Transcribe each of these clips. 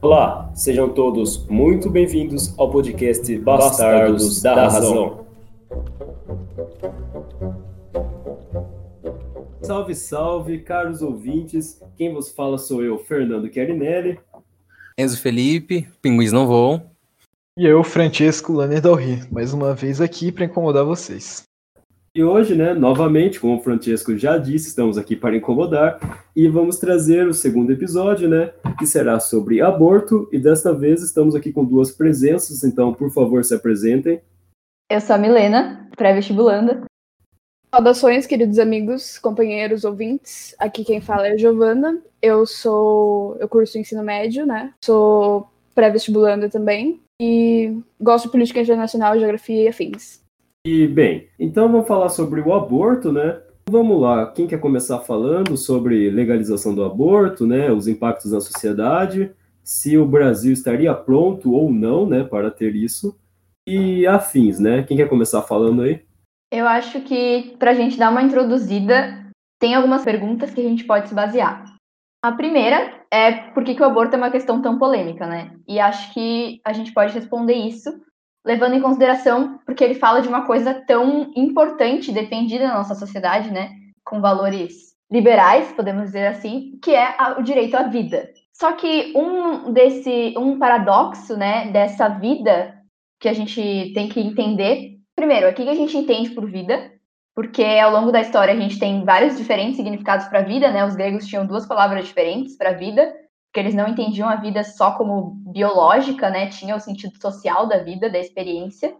Olá, sejam todos muito bem-vindos ao podcast Bastardos da Razão. Salve, salve, caros ouvintes. Quem vos fala sou eu, Fernando Chiarinelli. Enzo Felipe, pinguins não voam. E eu, Francesco Lanner Dalri, mais uma vez aqui para incomodar vocês. E hoje, né, novamente, como o Francesco já disse, estamos aqui para incomodar e vamos trazer o segundo episódio, né, que será sobre aborto. E desta vez estamos aqui com duas presenças, então, por favor, se apresentem. Eu sou a Milena, pré-vestibulanda. Saudações, queridos amigos, companheiros, ouvintes. Aqui quem fala é a Giovana. Eu sou. Eu curso ensino médio, né? Sou pré-vestibulanda também. E gosto de política internacional, geografia e afins. E bem, então vamos falar sobre o aborto, né? Vamos lá, quem quer começar falando sobre legalização do aborto, né? Os impactos na sociedade, se o Brasil estaria pronto ou não, né, para ter isso, e afins, né? Quem quer começar falando aí? Eu acho que para a gente dar uma introduzida, tem algumas perguntas que a gente pode se basear. A primeira é por que, que o aborto é uma questão tão polêmica, né? E acho que a gente pode responder isso levando em consideração porque ele fala de uma coisa tão importante, defendida na nossa sociedade, né? Com valores liberais, podemos dizer assim, que é o direito à vida. Só que um desse um paradoxo, né, dessa vida que a gente tem que entender Primeiro, o que a gente entende por vida? Porque ao longo da história a gente tem vários diferentes significados para vida, né? Os gregos tinham duas palavras diferentes para vida, porque eles não entendiam a vida só como biológica, né? Tinha o sentido social da vida, da experiência.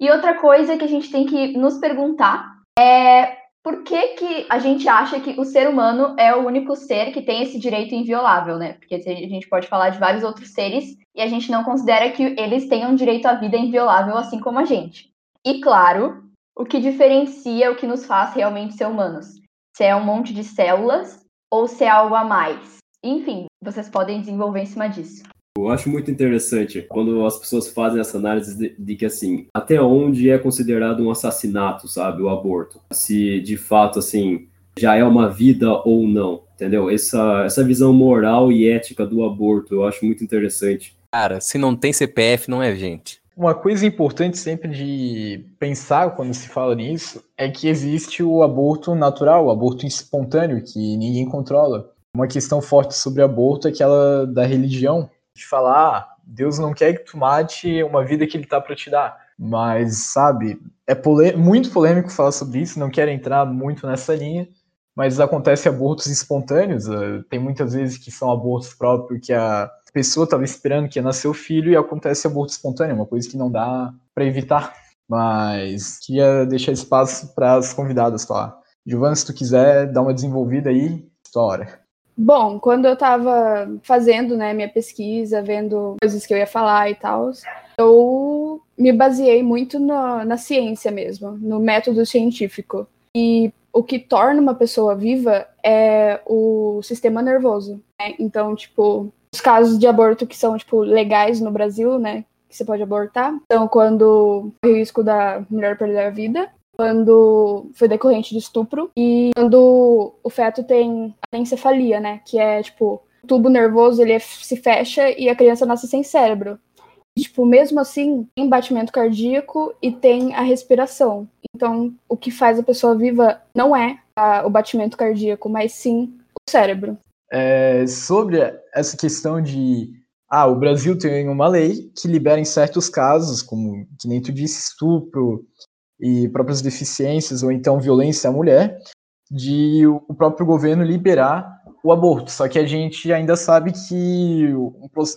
E outra coisa que a gente tem que nos perguntar é por que, que a gente acha que o ser humano é o único ser que tem esse direito inviolável, né? Porque a gente pode falar de vários outros seres e a gente não considera que eles tenham direito à vida inviolável assim como a gente. E claro, o que diferencia o que nos faz realmente ser humanos. Se é um monte de células ou se é algo a mais. Enfim, vocês podem desenvolver em cima disso. Eu acho muito interessante quando as pessoas fazem essa análise de, de, que, assim, até onde é considerado um assassinato, sabe, o aborto. Se de fato, assim, já é uma vida ou não, entendeu? Essa, essa visão moral e ética do aborto eu acho muito interessante. Cara, se não tem CPF, não é gente. Uma coisa importante sempre de pensar quando se fala nisso é que existe o aborto natural, o aborto espontâneo, que ninguém controla. Uma questão forte sobre aborto é aquela da religião, de falar, ah, Deus não quer que tu mate uma vida que ele tá para te dar. Mas, sabe, é muito polêmico falar sobre isso, não quero entrar muito nessa linha, mas acontece abortos espontâneos, eh, tem muitas vezes que são abortos próprios que a pessoa estava esperando que ia nascer o filho e acontece aborto espontâneo, uma coisa que não dá para evitar. Mas queria deixar espaço para as convidadas falar. Giovana, se tu quiser dar uma desenvolvida aí, história. Bom, quando eu estava fazendo né, minha pesquisa, vendo coisas que eu ia falar e tal, eu me baseei muito no, na ciência mesmo, no método científico. E o que torna uma pessoa viva é o sistema nervoso. Né? Então, tipo, os casos de aborto que são, tipo, legais no Brasil, né? Que você pode abortar. Então, quando o risco da mulher perder a vida, quando foi decorrente de estupro e quando o feto tem anencefalia, né? Que é, tipo, o tubo nervoso ele se fecha e a criança nasce sem cérebro. E, tipo, mesmo assim, tem batimento cardíaco e tem a respiração. Então, o que faz a pessoa viva não é a, o batimento cardíaco, mas sim o cérebro é, sobre essa questão de ah, o Brasil tem uma lei que libera em certos casos, como que nem tu disse, estupro e próprias deficiências ou então violência à mulher, de o próprio governo liberar o aborto. Só que a gente ainda sabe que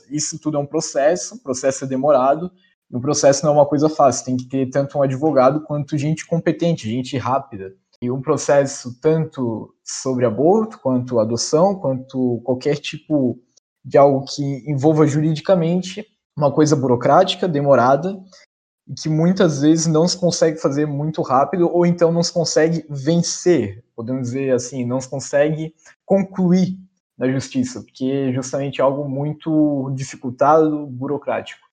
isso tudo é um processo, o processo é demorado, e o processo não é uma coisa fácil, tem que ter tanto um advogado quanto gente competente, gente rápida e um processo tanto sobre aborto, quanto adoção, quanto qualquer tipo de algo que envolva juridicamente uma coisa burocrática, demorada, e que muitas vezes não se consegue fazer muito rápido, ou então não se consegue vencer, podemos dizer assim, não se consegue concluir na justiça, porque é justamente algo muito dificultado, burocrático.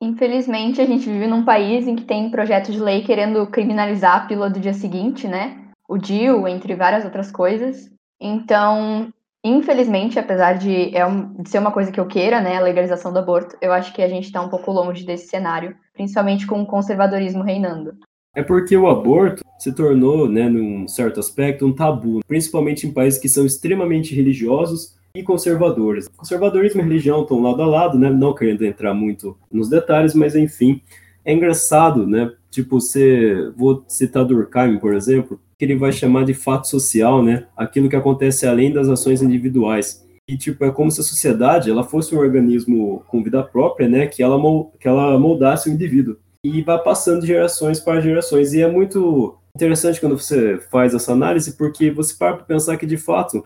Infelizmente, a gente vive num país em que tem projeto de lei querendo criminalizar a pílula do dia seguinte, né? o DIL, entre várias outras coisas. Então, infelizmente, apesar de, é de ser uma coisa que eu queira, né, a legalização do aborto, eu acho que a gente está um pouco longe desse cenário, principalmente com o conservadorismo reinando. É porque o aborto se tornou, né, num certo aspecto, um tabu, principalmente em países que são extremamente religiosos e conservadores. Conservadorismo e religião estão lado a lado, né, não querendo entrar muito nos detalhes, mas enfim, é engraçado, né, tipo, você, vou citar Durkheim, por exemplo, que ele vai chamar de fato social, né, aquilo que acontece além das ações individuais. E, tipo, é como se a sociedade, ela fosse um organismo com vida própria, né, que ela, que ela moldasse o indivíduo e vai passando de gerações para gerações. E é muito interessante quando você faz essa análise, porque você para para pensar que, de fato,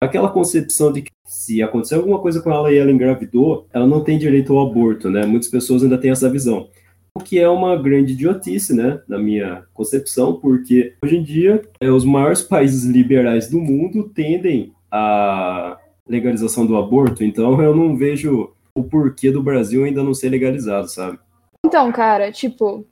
aquela concepção de que se acontecer alguma coisa com ela e ela engravidou, ela não tem direito ao aborto, né? Muitas pessoas ainda têm essa visão. O que é uma grande idiotice, né, na minha concepção, porque hoje em dia é, os maiores países liberais do mundo tendem à legalização do aborto, então eu não vejo o porquê do Brasil ainda não ser legalizado, sabe? Então, cara, tipo,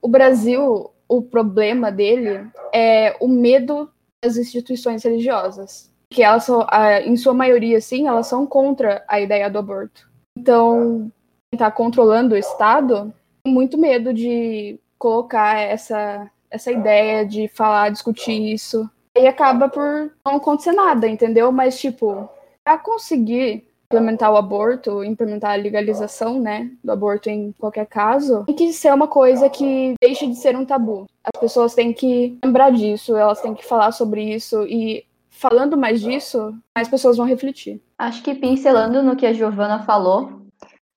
o Brasil, o problema dele é o medo das instituições religiosas. Que elas são, em sua maioria, sim, elas são contra a ideia do aborto. Então, quem está controlando o Estado tem muito medo de colocar essa, essa ideia de falar, discutir isso. E acaba por não acontecer nada, entendeu? Mas, tipo, para conseguir implementar o aborto, implementar a legalização, né, do aborto em qualquer caso, tem que ser uma coisa que deixe de ser um tabu. As pessoas têm que lembrar disso, elas têm que falar sobre isso e falando mais disso, mais pessoas vão refletir. Acho que pincelando no que a Giovana falou,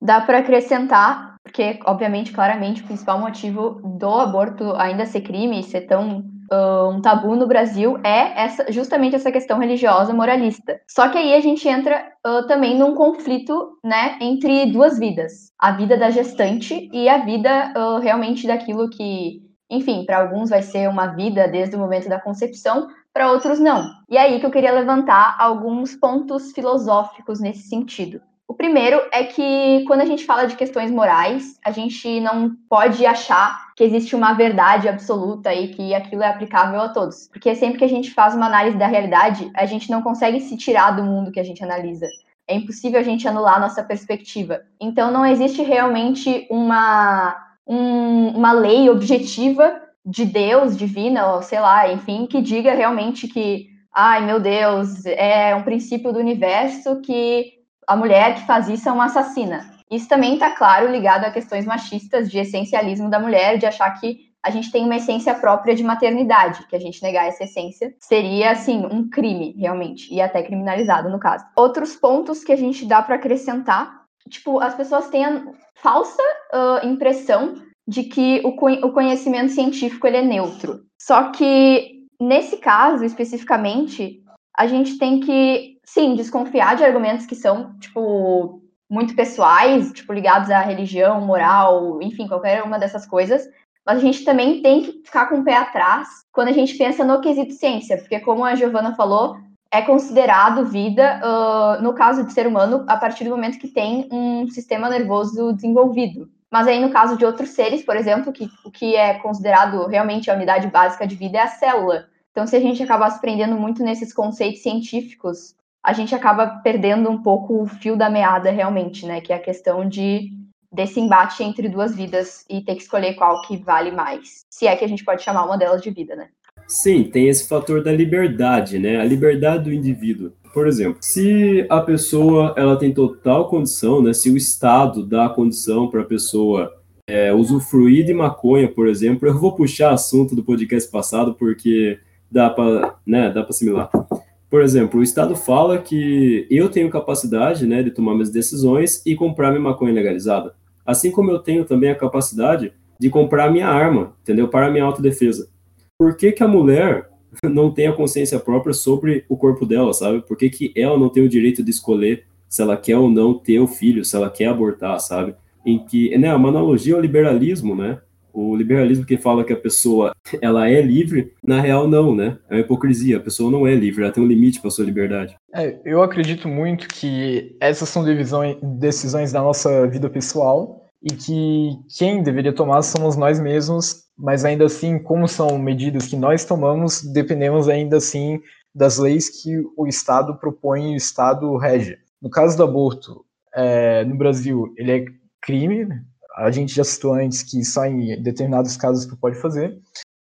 dá para acrescentar, porque obviamente, claramente, o principal motivo do aborto ainda ser crime, ser tão um tabu no Brasil é essa, justamente essa questão religiosa moralista. Só que aí a gente entra uh, também num conflito, né, entre duas vidas: a vida da gestante e a vida uh, realmente daquilo que, enfim, para alguns vai ser uma vida desde o momento da concepção, para outros não. E é aí que eu queria levantar alguns pontos filosóficos nesse sentido. O primeiro é que quando a gente fala de questões morais, a gente não pode achar que existe uma verdade absoluta e que aquilo é aplicável a todos. Porque sempre que a gente faz uma análise da realidade, a gente não consegue se tirar do mundo que a gente analisa. É impossível a gente anular a nossa perspectiva. Então não existe realmente uma, um, uma lei objetiva de Deus, divina, ou sei lá, enfim, que diga realmente que, ai meu Deus, é um princípio do universo que a mulher que faz isso é uma assassina. Isso também está claro ligado a questões machistas de essencialismo da mulher, de achar que a gente tem uma essência própria de maternidade, que a gente negar essa essência seria, assim, um crime, realmente, e até criminalizado, no caso. Outros pontos que a gente dá para acrescentar, tipo, as pessoas têm a falsa uh, impressão de que o, o conhecimento científico ele é neutro. Só que, nesse caso, especificamente, a gente tem que sim, desconfiar de argumentos que são, tipo, muito pessoais, tipo, ligados à religião, moral, enfim, qualquer uma dessas coisas. Mas a gente também tem que ficar com o pé atrás quando a gente pensa no quesito ciência, porque, como a Giovana falou, é considerado vida, uh, no caso de ser humano, a partir do momento que tem um sistema nervoso desenvolvido. Mas aí, no caso de outros seres, por exemplo, que o que é considerado realmente a unidade básica de vida é a célula. Então, se a gente acabar prendendo muito nesses conceitos científicos a gente acaba perdendo um pouco o fio da meada realmente, né? Que é a questão de desse embate entre duas vidas e ter que escolher qual que vale mais. Se é que a gente pode chamar uma delas de vida, né? Sim, tem esse fator da liberdade, né? A liberdade do indivíduo. Por exemplo, se a pessoa ela tem total condição, né? Se o Estado dá condição para a pessoa é, usufruir de maconha, por exemplo, eu vou puxar assunto do podcast passado porque dá para, né? Dá para assimilar. Por exemplo, o Estado fala que eu tenho capacidade né, de tomar minhas decisões e comprar minha maconha legalizada. Assim como eu tenho também a capacidade de comprar minha arma, entendeu? Para minha autodefesa. Por que, que a mulher não tem a consciência própria sobre o corpo dela, sabe? Por que, que ela não tem o direito de escolher se ela quer ou não ter o filho, se ela quer abortar, sabe? Em que, né, uma analogia ao liberalismo, né? O liberalismo que fala que a pessoa ela é livre, na real não, né? É uma hipocrisia. A pessoa não é livre, ela tem um limite para sua liberdade. É, eu acredito muito que essas são divisões, decisões da nossa vida pessoal e que quem deveria tomar somos nós mesmos, mas ainda assim, como são medidas que nós tomamos, dependemos ainda assim das leis que o Estado propõe e o Estado rege. No caso do aborto, é, no Brasil, ele é crime, a gente já citou antes que só em determinados casos tu pode fazer,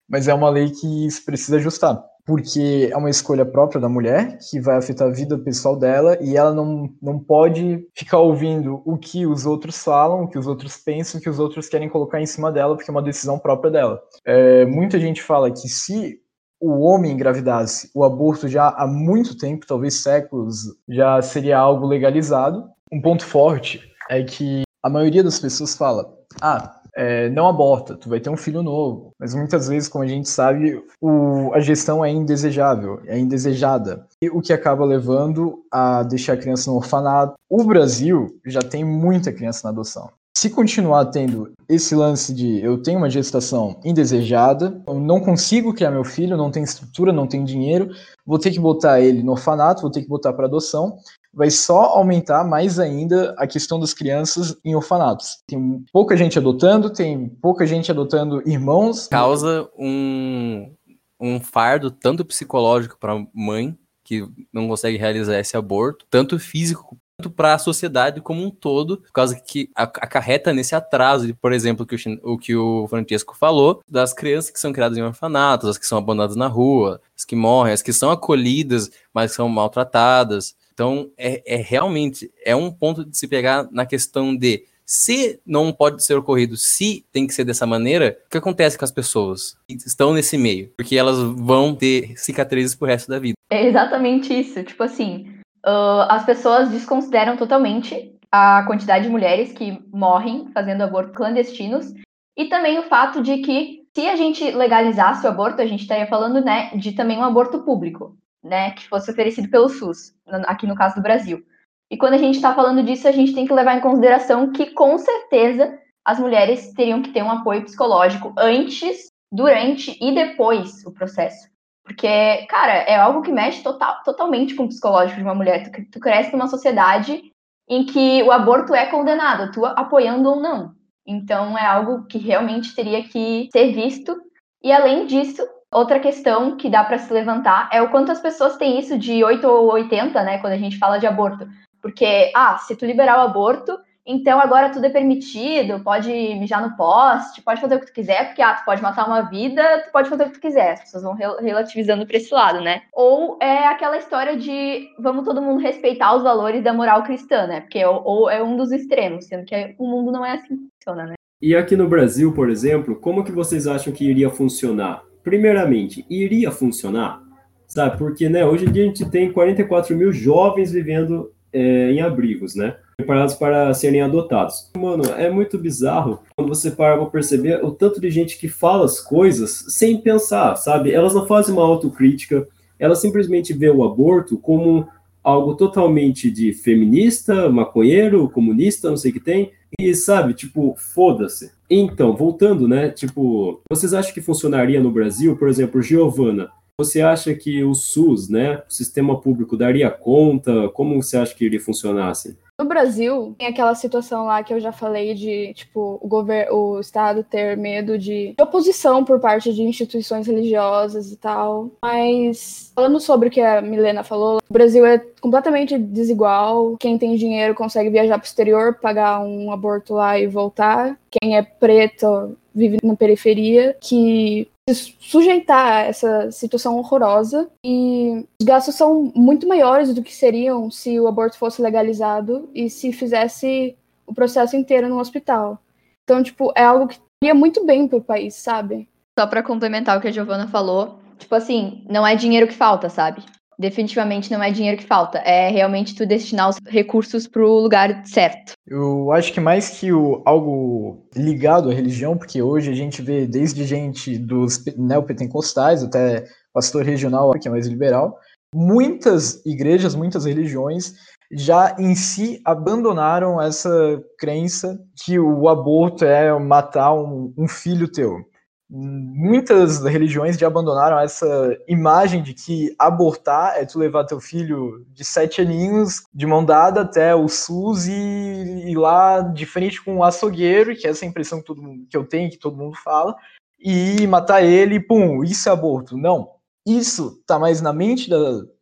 mas é uma lei que se precisa ajustar, porque é uma escolha própria da mulher, que vai afetar a vida pessoal dela, e ela não, não pode ficar ouvindo o que os outros falam, o que os outros pensam, o que os outros querem colocar em cima dela, porque é uma decisão própria dela. É, muita gente fala que se o homem engravidasse, o aborto já há muito tempo, talvez séculos, já seria algo legalizado. Um ponto forte é que a maioria das pessoas fala: ah, é, não aborta, tu vai ter um filho novo. Mas muitas vezes, como a gente sabe, o, a gestão é indesejável, é indesejada. E o que acaba levando a deixar a criança no orfanato. O Brasil já tem muita criança na adoção se continuar tendo esse lance de eu tenho uma gestação indesejada, eu não consigo criar meu filho, não tenho estrutura, não tenho dinheiro, vou ter que botar ele no orfanato, vou ter que botar para adoção, vai só aumentar mais ainda a questão das crianças em orfanatos. Tem pouca gente adotando, tem pouca gente adotando irmãos. Causa um, um fardo tanto psicológico para a mãe que não consegue realizar esse aborto, tanto físico para a sociedade como um todo, por causa que acarreta nesse atraso, por exemplo, que o, o que o Francesco falou, das crianças que são criadas em orfanatos, as que são abandonadas na rua, as que morrem, as que são acolhidas, mas são maltratadas. Então, é, é realmente é um ponto de se pegar na questão de se não pode ser ocorrido, se tem que ser dessa maneira, o que acontece com as pessoas que estão nesse meio? Porque elas vão ter cicatrizes pro resto da vida. É exatamente isso. Tipo assim, uh, as pessoas desconsideram totalmente a quantidade de mulheres que morrem fazendo aborto clandestinos e também o fato de que se a gente legalizasse o aborto, a gente estaria falando né, de também um aborto público, né, que fosse oferecido pelo SUS, aqui no caso do Brasil. E quando a gente está falando disso, a gente tem que levar em consideração que, com certeza, as mulheres teriam que ter um apoio psicológico antes, durante e depois o processo. Porque, cara, é algo que mexe total, totalmente com o psicológico de uma mulher. Tu, tu cresce numa sociedade em que o aborto é condenado, tu apoiando ou não. Então é algo que realmente teria que ser visto. E além disso, outra questão que dá para se levantar é o quanto as pessoas têm isso de 8 ou 80, né, quando a gente fala de aborto. Porque, ah, se tu liberar o aborto, então agora tudo é permitido, pode mijar no poste, pode fazer o que tu quiser, porque ah, tu pode matar uma vida, tu pode fazer o que tu quiser. As pessoas vão relativizando para esse lado, né? Ou é aquela história de vamos todo mundo respeitar os valores da moral cristã, né? Porque ou, ou é um dos extremos, sendo que o mundo não é assim que funciona, né? E aqui no Brasil, por exemplo, como que vocês acham que iria funcionar? Primeiramente, iria funcionar? Sabe, porque né, hoje em dia a gente tem 44 mil jovens vivendo é, em abrigos, né? Preparados para serem adotados. Mano, é muito bizarro quando você para pra perceber o tanto de gente que fala as coisas sem pensar, sabe? Elas não fazem uma autocrítica, elas simplesmente vê o aborto como algo totalmente de feminista, maconheiro, comunista, não sei o que tem, e sabe, tipo, foda-se. Então, voltando, né, tipo, vocês acham que funcionaria no Brasil, por exemplo, Giovana, você acha que o SUS, né, o sistema público, daria conta? Como você acha que iria funcionar assim? No Brasil, tem aquela situação lá que eu já falei de, tipo, o o Estado ter medo de, de oposição por parte de instituições religiosas e tal. Mas, falando sobre o que a Milena falou, o Brasil é completamente desigual. Quem tem dinheiro consegue viajar para o exterior, pagar um aborto lá e voltar. Quem é preto vive na periferia, que se sujeitar a essa situação horrorosa e os gastos são muito maiores do que seriam se o aborto fosse legalizado e se fizesse o processo inteiro no hospital. Então, tipo, é algo que iria muito bem pro país, sabe? Só para complementar o que a Giovana falou, tipo assim, não é dinheiro que falta, sabe? Definitivamente não é dinheiro que falta, é realmente tu destinar os recursos para o lugar certo. Eu acho que mais que o, algo ligado à religião, porque hoje a gente vê desde gente dos neopentecostais até pastor regional, que é mais liberal, muitas igrejas, muitas religiões já em si abandonaram essa crença que o aborto é matar um, um filho teu muitas religiões já abandonaram essa imagem de que abortar é tu levar teu filho de sete aninhos de mão dada até o SUS e ir lá de frente com um açougueiro, que é essa impressão que, todo mundo, que eu tenho, que todo mundo fala, e matar ele, pum, isso é aborto. Não. isso tá mais na mente da,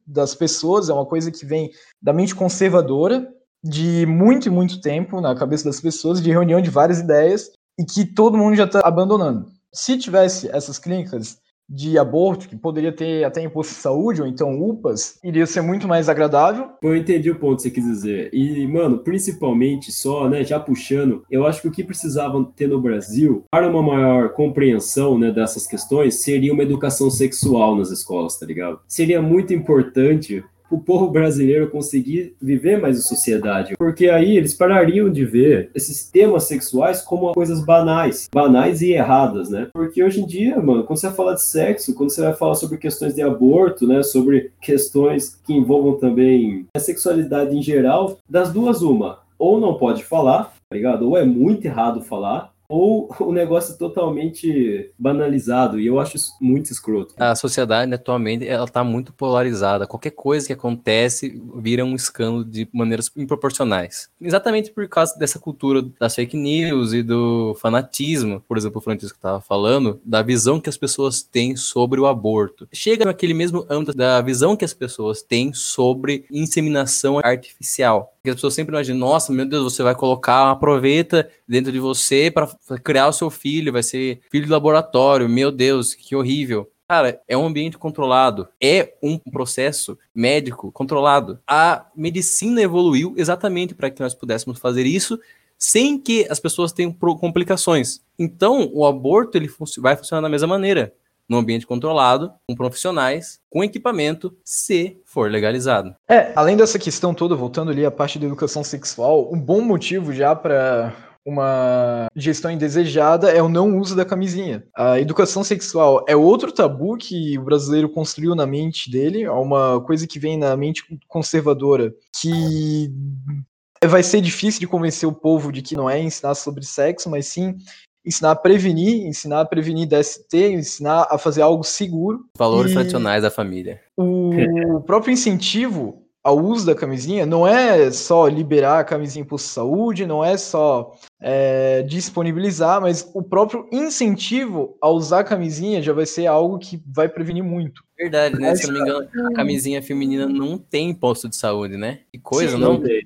das pessoas, é uma coisa que vem da mente conservadora, de muito e muito tempo na cabeça das pessoas, de reunião de várias ideias, e que todo mundo já está abandonando. Se tivesse essas clínicas de aborto, que poderia ter até imposto de saúde, ou então UPAs, iria ser muito mais agradável. Eu entendi o ponto que você quis dizer. E, mano, principalmente só, né, já puxando, eu acho que o que precisavam ter no Brasil, para uma maior compreensão, né, dessas questões, seria uma educação sexual nas escolas, tá ligado? Seria muito importante o povo brasileiro conseguir viver mais em sociedade. Porque aí eles parariam de ver esses temas sexuais como coisas banais, banais e erradas, né? Porque hoje em dia, mano, quando você vai falar de sexo, quando você vai falar sobre questões de aborto, né, sobre questões que envolvam também a sexualidade em geral, das duas uma, ou não pode falar, tá ligado? Ou é muito errado falar, ou o negócio totalmente banalizado, e eu acho isso muito escroto. A sociedade atualmente ela tá muito polarizada. Qualquer coisa que acontece vira um escândalo de maneiras improporcionais. Exatamente por causa dessa cultura das fake news e do fanatismo, por exemplo, o Francisco estava falando, da visão que as pessoas têm sobre o aborto. Chega naquele mesmo âmbito da visão que as pessoas têm sobre inseminação artificial. Porque as pessoas sempre imaginam, nossa, meu Deus, você vai colocar uma proveta dentro de você para criar o seu filho, vai ser filho de laboratório, meu Deus, que horrível. Cara, é um ambiente controlado, é um processo médico controlado. A medicina evoluiu exatamente para que nós pudéssemos fazer isso sem que as pessoas tenham complicações. Então, o aborto ele vai funcionar da mesma maneira num ambiente controlado, com profissionais, com equipamento, se for legalizado. É, além dessa questão toda, voltando ali à parte da educação sexual, um bom motivo já para uma gestão indesejada é o não uso da camisinha. A educação sexual é outro tabu que o brasileiro construiu na mente dele, é uma coisa que vem na mente conservadora, que vai ser difícil de convencer o povo de que não é ensinar sobre sexo, mas sim ensinar a prevenir, ensinar a prevenir DST, ensinar a fazer algo seguro. Valores e tradicionais da família. O próprio incentivo ao uso da camisinha não é só liberar a camisinha por saúde, não é só é, disponibilizar, mas o próprio incentivo a usar a camisinha já vai ser algo que vai prevenir muito. Verdade, né? Se eu não me engano, a camisinha feminina não tem posto de saúde, né? Que coisa, Sim, não? não tem.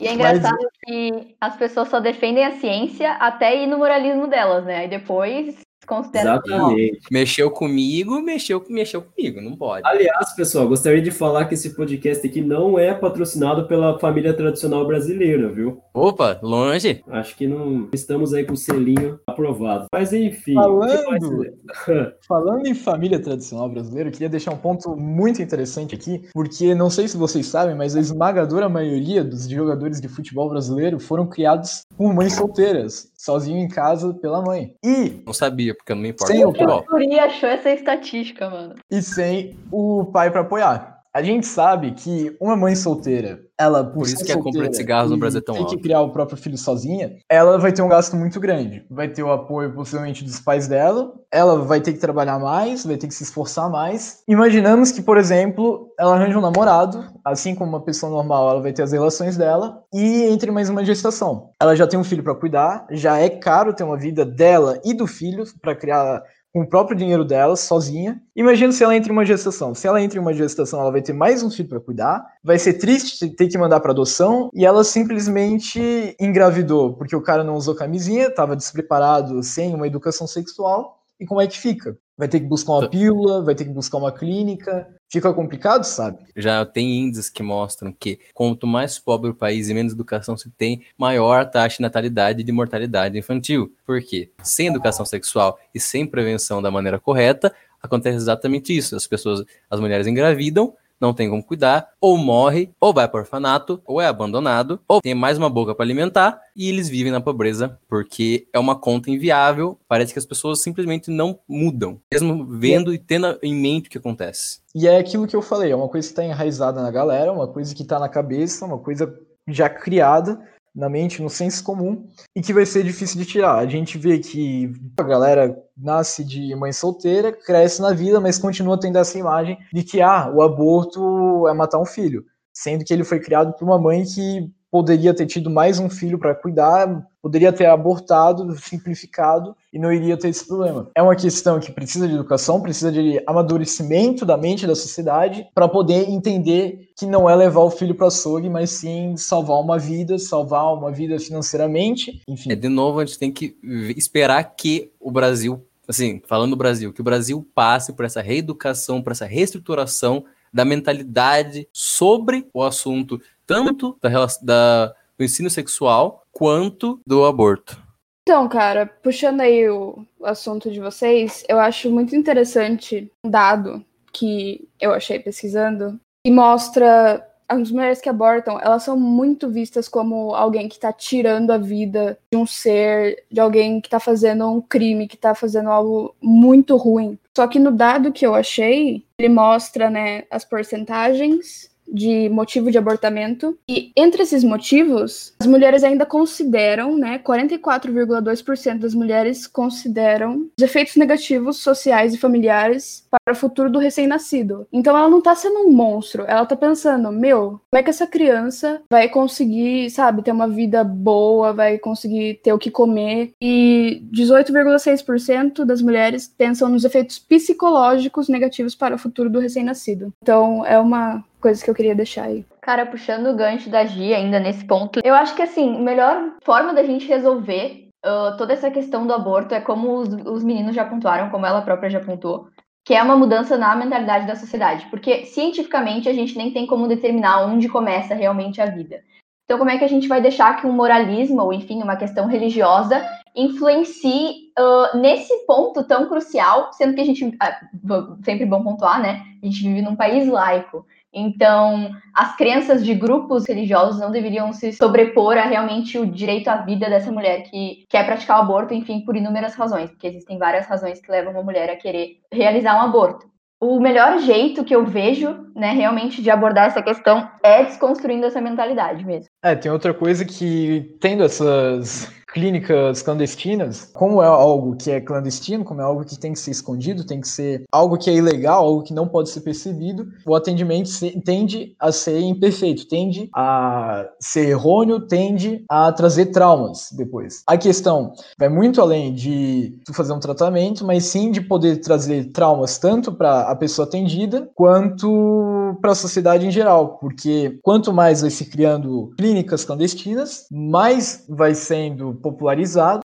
E é engraçado Mas... que as pessoas só defendem a ciência até ir no moralismo delas, né? Aí depois considera Exatamente. Mexeu comigo, mexeu, mexeu comigo, não pode. Aliás, pessoal, gostaria de falar que esse podcast aqui não é patrocinado pela família tradicional brasileira, viu? Opa, longe. Acho que não estamos aí com o selinho aprovado. Mas enfim. Falando, falando em família tradicional brasileira, eu queria deixar um ponto muito interessante aqui, porque não sei se vocês sabem, mas a esmagadora maioria dos jogadores de futebol brasileiro foram criados por mães solteiras, sozinho em casa pela mãe. E. Não sabia porque não me importa. Sem o pai. achou essa estatística, mano. E sem o pai para apoiar. A gente sabe que uma mãe solteira ela, por, por isso que a compra de cigarros no Brasil é tão tem que criar o próprio filho sozinha, ela vai ter um gasto muito grande. Vai ter o apoio, possivelmente, dos pais dela, ela vai ter que trabalhar mais, vai ter que se esforçar mais. Imaginamos que, por exemplo, ela arranja um namorado, assim como uma pessoa normal, ela vai ter as relações dela, e entre mais uma gestação. Ela já tem um filho para cuidar, já é caro ter uma vida dela e do filho para criar com o próprio dinheiro dela, sozinha. Imagina se ela entra em uma gestação. Se ela entra em uma gestação, ela vai ter mais um filho para cuidar. Vai ser triste ter que mandar para adoção e ela simplesmente engravidou porque o cara não usou camisinha, estava despreparado, sem uma educação sexual. E como é que fica? Vai ter que buscar uma pílula, vai ter que buscar uma clínica. Fica complicado, sabe? Já tem índices que mostram que quanto mais pobre o país e menos educação se tem, maior a taxa de natalidade e de mortalidade infantil. Por quê? Sem educação sexual e sem prevenção da maneira correta, acontece exatamente isso. As pessoas, as mulheres engravidam, não tem como cuidar, ou morre, ou vai para orfanato, ou é abandonado, ou tem mais uma boca para alimentar e eles vivem na pobreza porque é uma conta inviável. Parece que as pessoas simplesmente não mudam, mesmo vendo e tendo em mente o que acontece. E é aquilo que eu falei, é uma coisa que está enraizada na galera, uma coisa que está na cabeça, uma coisa já criada na mente, no senso comum, e que vai ser difícil de tirar. A gente vê que a galera nasce de mãe solteira, cresce na vida, mas continua tendo essa imagem de que ah, o aborto é matar um filho, sendo que ele foi criado por uma mãe que poderia ter tido mais um filho para cuidar, poderia ter abortado, simplificado e não iria ter esse problema. É uma questão que precisa de educação, precisa de amadurecimento da mente da sociedade para poder entender que não é levar o filho para açougue, mas sim salvar uma vida, salvar uma vida financeiramente, enfim. É, de novo, a gente tem que esperar que o Brasil, assim, falando do Brasil, que o Brasil passe por essa reeducação, por essa reestruturação da mentalidade sobre o assunto, tanto da, da, do ensino sexual quanto do aborto. Então, cara, puxando aí o assunto de vocês, eu acho muito interessante um dado que eu achei pesquisando e mostra as mulheres que abortam, elas são muito vistas como alguém que está tirando a vida de um ser, de alguém que está fazendo um crime, que está fazendo algo muito ruim. Só que no dado que eu achei, ele mostra, né, as porcentagens de motivo de abortamento. E entre esses motivos, as mulheres ainda consideram, né, 44,2% das mulheres consideram os efeitos negativos sociais e familiares para o futuro do recém-nascido. Então ela não tá sendo um monstro, ela tá pensando, meu, como é que essa criança vai conseguir, sabe, ter uma vida boa, vai conseguir ter o que comer? E 18,6% das mulheres pensam nos efeitos psicológicos negativos para o futuro do recém-nascido. Então é uma coisas que eu queria deixar aí. Cara, puxando o gancho da Gia ainda nesse ponto, eu acho que assim, a melhor forma da gente resolver uh, toda essa questão do aborto é como os, os meninos já pontuaram, como ela própria já apontou, que é uma mudança na mentalidade da sociedade. Porque cientificamente a gente nem tem como determinar onde começa realmente a vida. Então, como é que a gente vai deixar que um moralismo, ou enfim, uma questão religiosa, influencie uh, nesse ponto tão crucial, sendo que a gente, uh, sempre bom pontuar, né? A gente vive num país laico. Então, as crenças de grupos religiosos não deveriam se sobrepor a realmente o direito à vida dessa mulher que quer praticar o aborto, enfim, por inúmeras razões, porque existem várias razões que levam uma mulher a querer realizar um aborto. O melhor jeito que eu vejo, né, realmente de abordar essa questão é desconstruindo essa mentalidade mesmo. É, tem outra coisa que tendo essas clínicas clandestinas, como é algo que é clandestino, como é algo que tem que ser escondido, tem que ser algo que é ilegal, algo que não pode ser percebido, o atendimento tende a ser imperfeito, tende a ser errôneo, tende a trazer traumas depois. A questão vai muito além de tu fazer um tratamento, mas sim de poder trazer traumas tanto para a pessoa atendida quanto para a sociedade em geral, porque quanto mais vai se criando clínicas clandestinas, mais vai sendo popularizado.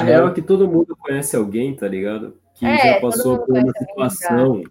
A real é que todo mundo conhece alguém, tá ligado? Que é, já passou por uma situação,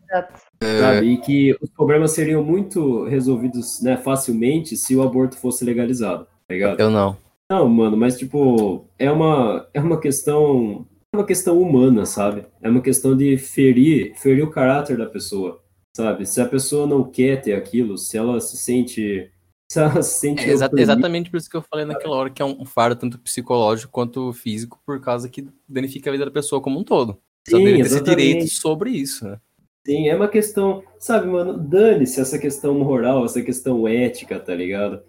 sabe? E que os problemas seriam muito resolvidos né, facilmente se o aborto fosse legalizado, tá ligado? Eu não. Não, mano, mas tipo, é uma, é uma questão. É uma questão humana, sabe? É uma questão de ferir, ferir o caráter da pessoa, sabe? Se a pessoa não quer ter aquilo, se ela se sente é, exa exatamente por isso que eu falei naquela hora que é um fardo tanto psicológico quanto físico, por causa que danifica a vida da pessoa como um todo. Ter esse direito sobre isso, né? Sim, é uma questão, sabe, mano, dane-se essa questão moral, essa questão ética, tá ligado?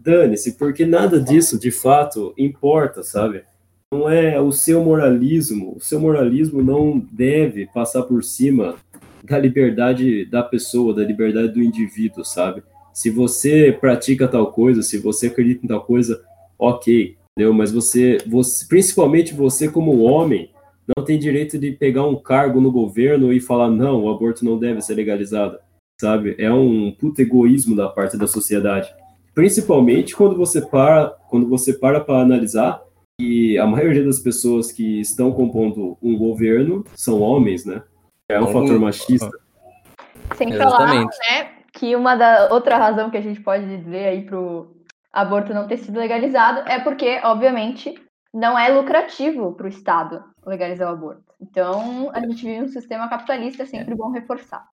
Dane-se, porque nada disso, de fato, importa, sabe? Não é o seu moralismo, o seu moralismo não deve passar por cima da liberdade da pessoa, da liberdade do indivíduo, sabe? Se você pratica tal coisa, se você acredita em tal coisa, ok, entendeu? Mas você, você, principalmente você como homem, não tem direito de pegar um cargo no governo e falar não, o aborto não deve ser legalizado, sabe? É um puto egoísmo da parte da sociedade. Principalmente quando você para, quando você para para analisar que a maioria das pessoas que estão compondo um governo são homens, né? É um fator machista. Sem falar, né, que uma da outra razão que a gente pode dizer aí pro aborto não ter sido legalizado é porque, obviamente, não é lucrativo para o Estado legalizar o aborto. Então, a gente vive um sistema capitalista, é sempre é. bom reforçar.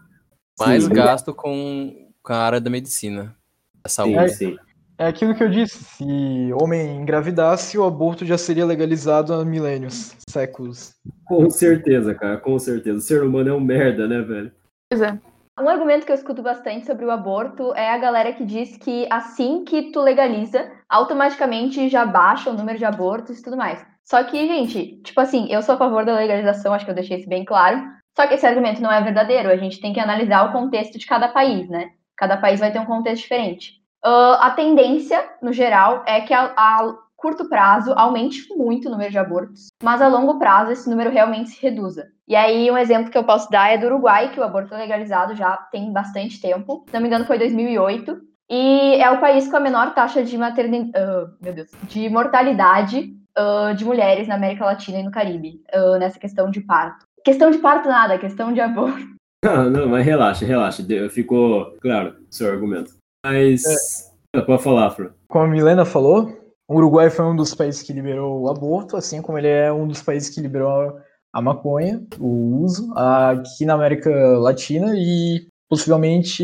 Mais sim. gasto com, com a área da medicina, da saúde. Sim, sim. É aquilo que eu disse, se homem engravidasse, o aborto já seria legalizado há milênios, séculos. Com certeza, cara, com certeza. O ser humano é um merda, né, velho? Pois é. Um argumento que eu escuto bastante sobre o aborto é a galera que diz que assim que tu legaliza, automaticamente já baixa o número de abortos e tudo mais. Só que, gente, tipo assim, eu sou a favor da legalização, acho que eu deixei isso bem claro. Só que esse argumento não é verdadeiro. A gente tem que analisar o contexto de cada país, né? Cada país vai ter um contexto diferente. Uh, a tendência, no geral, é que a, a curto prazo aumente muito o número de abortos, mas a longo prazo esse número realmente se reduza. E aí, um exemplo que eu posso dar é do Uruguai, que o aborto é legalizado já tem bastante tempo. Se não me engano, foi 2008. E é o país com a menor taxa de maternidade, uh, meu Deus, de mortalidade uh, de mulheres na América Latina e no Caribe, uh, nessa questão de parto. Questão de parto nada, questão de aborto. Ah, não, mas relaxa, relaxa. Ficou claro seu argumento. Mas. É. Pode falar, Fran. Como a Milena falou, o Uruguai foi um dos países que liberou o aborto, assim como ele é um dos países que liberou a maconha, o uso, aqui na América Latina e possivelmente,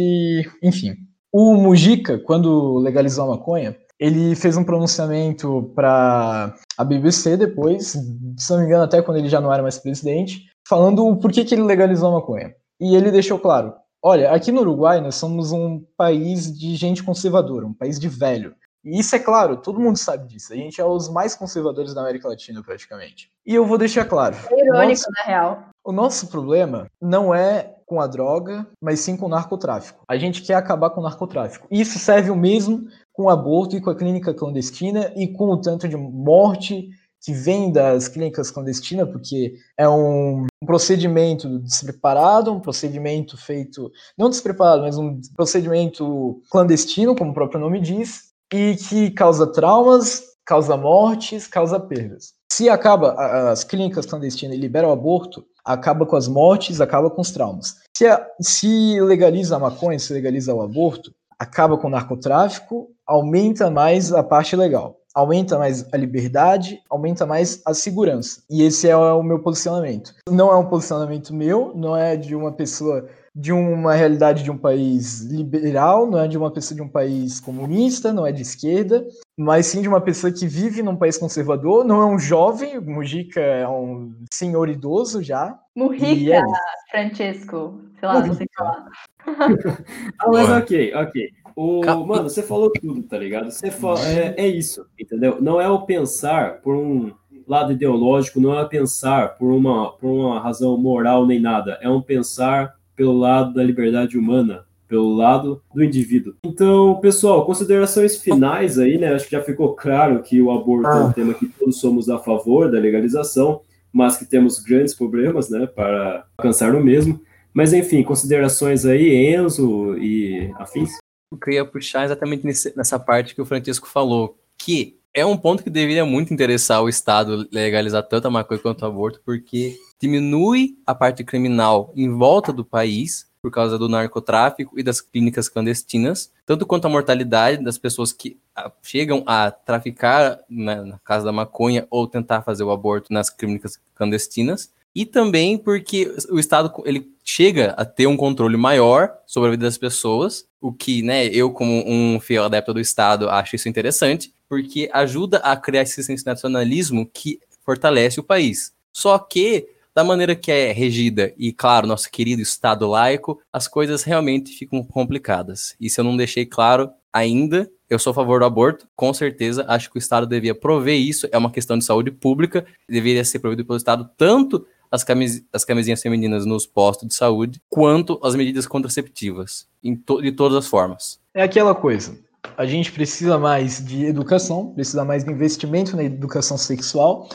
enfim. O Mujica, quando legalizou a maconha, ele fez um pronunciamento para a BBC depois, se não me engano, até quando ele já não era mais presidente, falando o porquê que ele legalizou a maconha. E ele deixou claro: olha, aqui no Uruguai nós somos um país de gente conservadora, um país de velho. E isso é claro, todo mundo sabe disso. A gente é os mais conservadores da América Latina, praticamente. E eu vou deixar claro. É irônico, nosso, na real. O nosso problema não é com a droga, mas sim com o narcotráfico. A gente quer acabar com o narcotráfico. Isso serve o mesmo com o aborto e com a clínica clandestina e com o tanto de morte que vem das clínicas clandestinas, porque é um, um, procedimento despreparado, um procedimento feito, não despreparado, mas um procedimento clandestino, como o próprio nome diz, e que causa traumas, causa mortes, causa perdas. Se acaba as clínicas clandestinas e libera o aborto, acaba com as mortes, acaba com os traumas. Se, a, se legaliza a maconha, se legaliza o aborto, acaba com o narcotráfico, aumenta mais a parte legal aumenta mais a liberdade, aumenta mais a segurança. E esse é o meu posicionamento. Não é um posicionamento meu, não é de uma pessoa de uma realidade de um país liberal, não é de uma pessoa de um país comunista, não é de esquerda, mas sim de uma pessoa que vive num país conservador, não é um jovem, Mujica é um senhor idoso já. Mujica, é... Francesco, sei lá, Mujica. não sei falar. ah, mas ok, ok. O, mano, você falou tudo, tá ligado? Você fala, é, é isso, entendeu? Não é o pensar por um lado ideológico, não é pensar por uma, por uma razão moral nem nada. É um pensar pelo lado da liberdade humana, pelo lado do indivíduo. Então, pessoal, considerações finais aí, né? Acho que já ficou claro que o aborto ah. é um ah. tema que todos somos a favor da legalização, mas que temos grandes problemas, né, para alcançar o mesmo. Mas enfim, considerações aí, Enzo e afins? Eu queria puxar exatamente nessa parte que o Francisco falou, que é um ponto que deveria muito interessar o Estado legalizar tanto a maconha quanto o aborto, porque diminui a parte criminal em volta do país por causa do narcotráfico e das clínicas clandestinas, tanto quanto a mortalidade das pessoas que ah, chegam a traficar na, casa da maconha ou tentar fazer o aborto nas clínicas clandestinas, e também porque o Estado ele chega a ter um controle maior sobre a vida das pessoas, o que, né, eu como um fiel adepto do Estado acho isso interessante, porque ajuda a criar esse sensacionalismo que fortalece o país. Só que da maneira que é regida e, claro, nosso querido Estado laico, as coisas realmente ficam complicadas. Se eu não deixei claro ainda, eu sou a favor do aborto, com certeza. Acho que o Estado devia prover isso. É uma questão de saúde pública, deveria ser provido pelo Estado tanto as, camis as camisinhas femininas nos postos de saúde, quanto as medidas contraceptivas, to de todas as formas. É aquela coisa. A gente precisa mais de educação, precisa mais de investimento na educação sexual,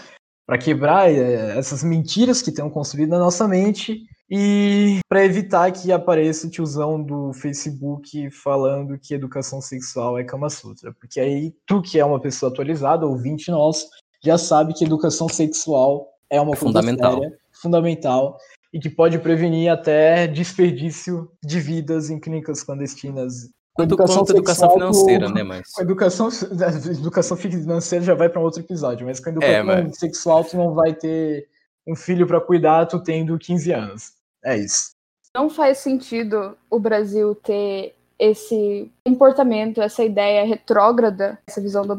para quebrar é, essas mentiras que estão construídas na nossa mente e para evitar que apareça o tiozão do Facebook falando que educação sexual é Kama Sutra. Porque aí tu que é uma pessoa atualizada, ouvinte nosso, já sabe que educação sexual é uma fundamental. Séria, fundamental e que pode prevenir até desperdício de vidas em clínicas clandestinas quanto educação, quanto educação financeira, né, mas... Com educação, educação financeira já vai para outro episódio, mas com educação é, mas... sexual tu não vai ter um filho para cuidar tu tendo 15 anos. É isso. Não faz sentido o Brasil ter esse comportamento, essa ideia retrógrada, essa visão do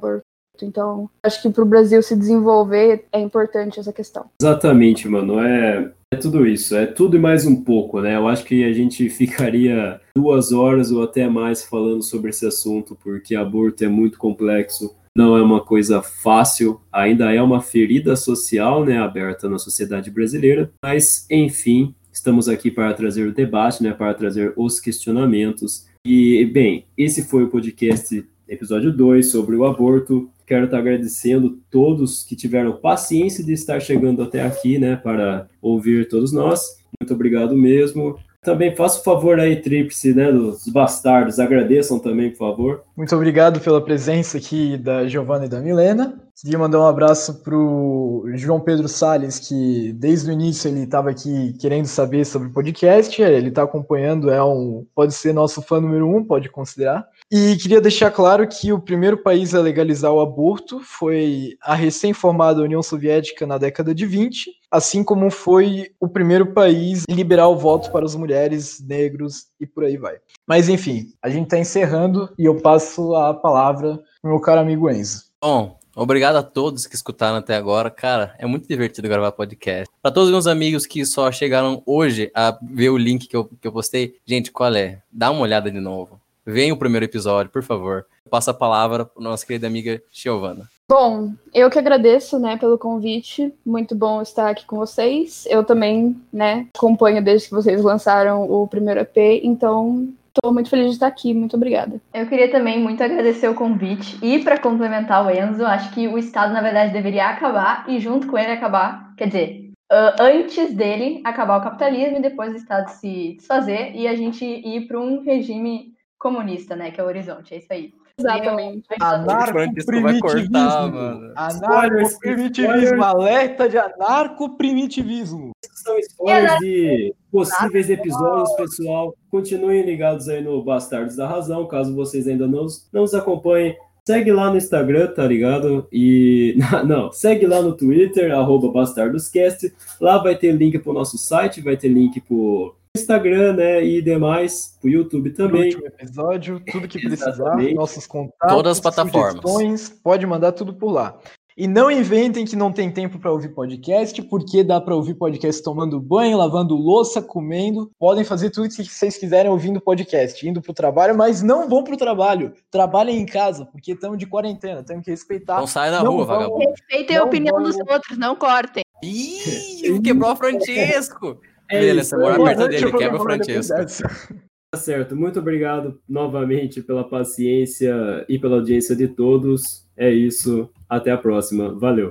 Então, acho que para o Brasil se desenvolver é importante essa questão. Exatamente, mano. É, é tudo isso, é tudo e mais um pouco, né? Eu acho que a gente ficaria duas horas ou até mais falando sobre esse assunto, porque aborto é muito complexo, não é uma coisa fácil, ainda é uma ferida social, né, aberta na sociedade brasileira, mas enfim, estamos aqui para trazer o debate, né, para trazer os questionamentos E, bem, esse foi o podcast episódio 2 sobre o aborto. Quero estar agradecendo todos que tiveram paciência de estar chegando até aqui, né, para ouvir todos nós. Muito obrigado mesmo. Também faça o favor aí, Tríplice, né, dos bastardos, agradeçam também, por favor. Muito obrigado pela presença aqui da Giovana e da Milena. Queria mandar um abraço pro João Pedro Sales, que desde o início ele estava aqui querendo saber sobre o podcast, ele está acompanhando, é um, pode ser nosso fã número um, pode considerar. E queria deixar claro que o primeiro país a legalizar o aborto foi a recém-formada União Soviética na década de 20, assim como foi o primeiro país a liberar o voto para as mulheres, negros e por aí vai. Mas enfim, a gente está encerrando e eu passo a palavra para meu caro amigo Enzo. Bom, Obrigado a todos que escutaram até agora. Cara, é muito divertido gravar podcast. Para todos os meus amigos que só chegaram hoje a ver o link que eu, que eu postei, gente, qual é? Dá uma olhada de novo. Venha o primeiro episódio, por favor. Passa a palavra para nossa querida amiga Giovana. Bom, eu que agradeço, né, pelo convite. Muito bom estar aqui com vocês. Eu também, né, acompanho desde que vocês lançaram o primeiro EP, então Estou muito feliz de estar aqui, muito obrigada. Eu queria também muito agradecer o convite e para complementar o Enzo, acho que o Estado na verdade deveria acabar e junto com ele acabar, quer dizer, uh, antes dele acabar o capitalismo e depois o Estado se desfazer e a gente ir para um regime comunista, né, que é o horizonte, é isso aí. Exatamente. Anarco-primitivismo. Anarco-primitivismo. Alerta de anarco-primitivismo. São spoilers de possíveis episódios, pessoal. Continuem ligados aí no Bastardos da Razão, caso vocês ainda não, não os acompanhem. Segue lá no Instagram, tá ligado? E. Não, segue lá no Twitter, arroba BastardosCast. Lá vai ter link pro nosso site, vai ter link pro Instagram, né, e demais, o YouTube também. último episódio, tudo que precisar, nossos contatos, todas as plataformas. Pode mandar tudo por lá. E não inventem que não tem tempo para ouvir podcast, porque dá para ouvir podcast tomando banho, lavando louça, comendo. Podem fazer tudo que vocês quiserem ouvindo podcast, indo para o trabalho, mas não vão para o trabalho. Trabalhem em casa, porque estamos de quarentena, temos que respeitar. Não sai da rua, vagabundo. Respeitem a opinião vão... dos outros, não cortem. Ih, quebrou o Francesco. É Ele, essa mora perto dele, quebra o Francesco. Tá certo, muito obrigado novamente pela paciência e pela audiência de todos. É isso, até a próxima. Valeu.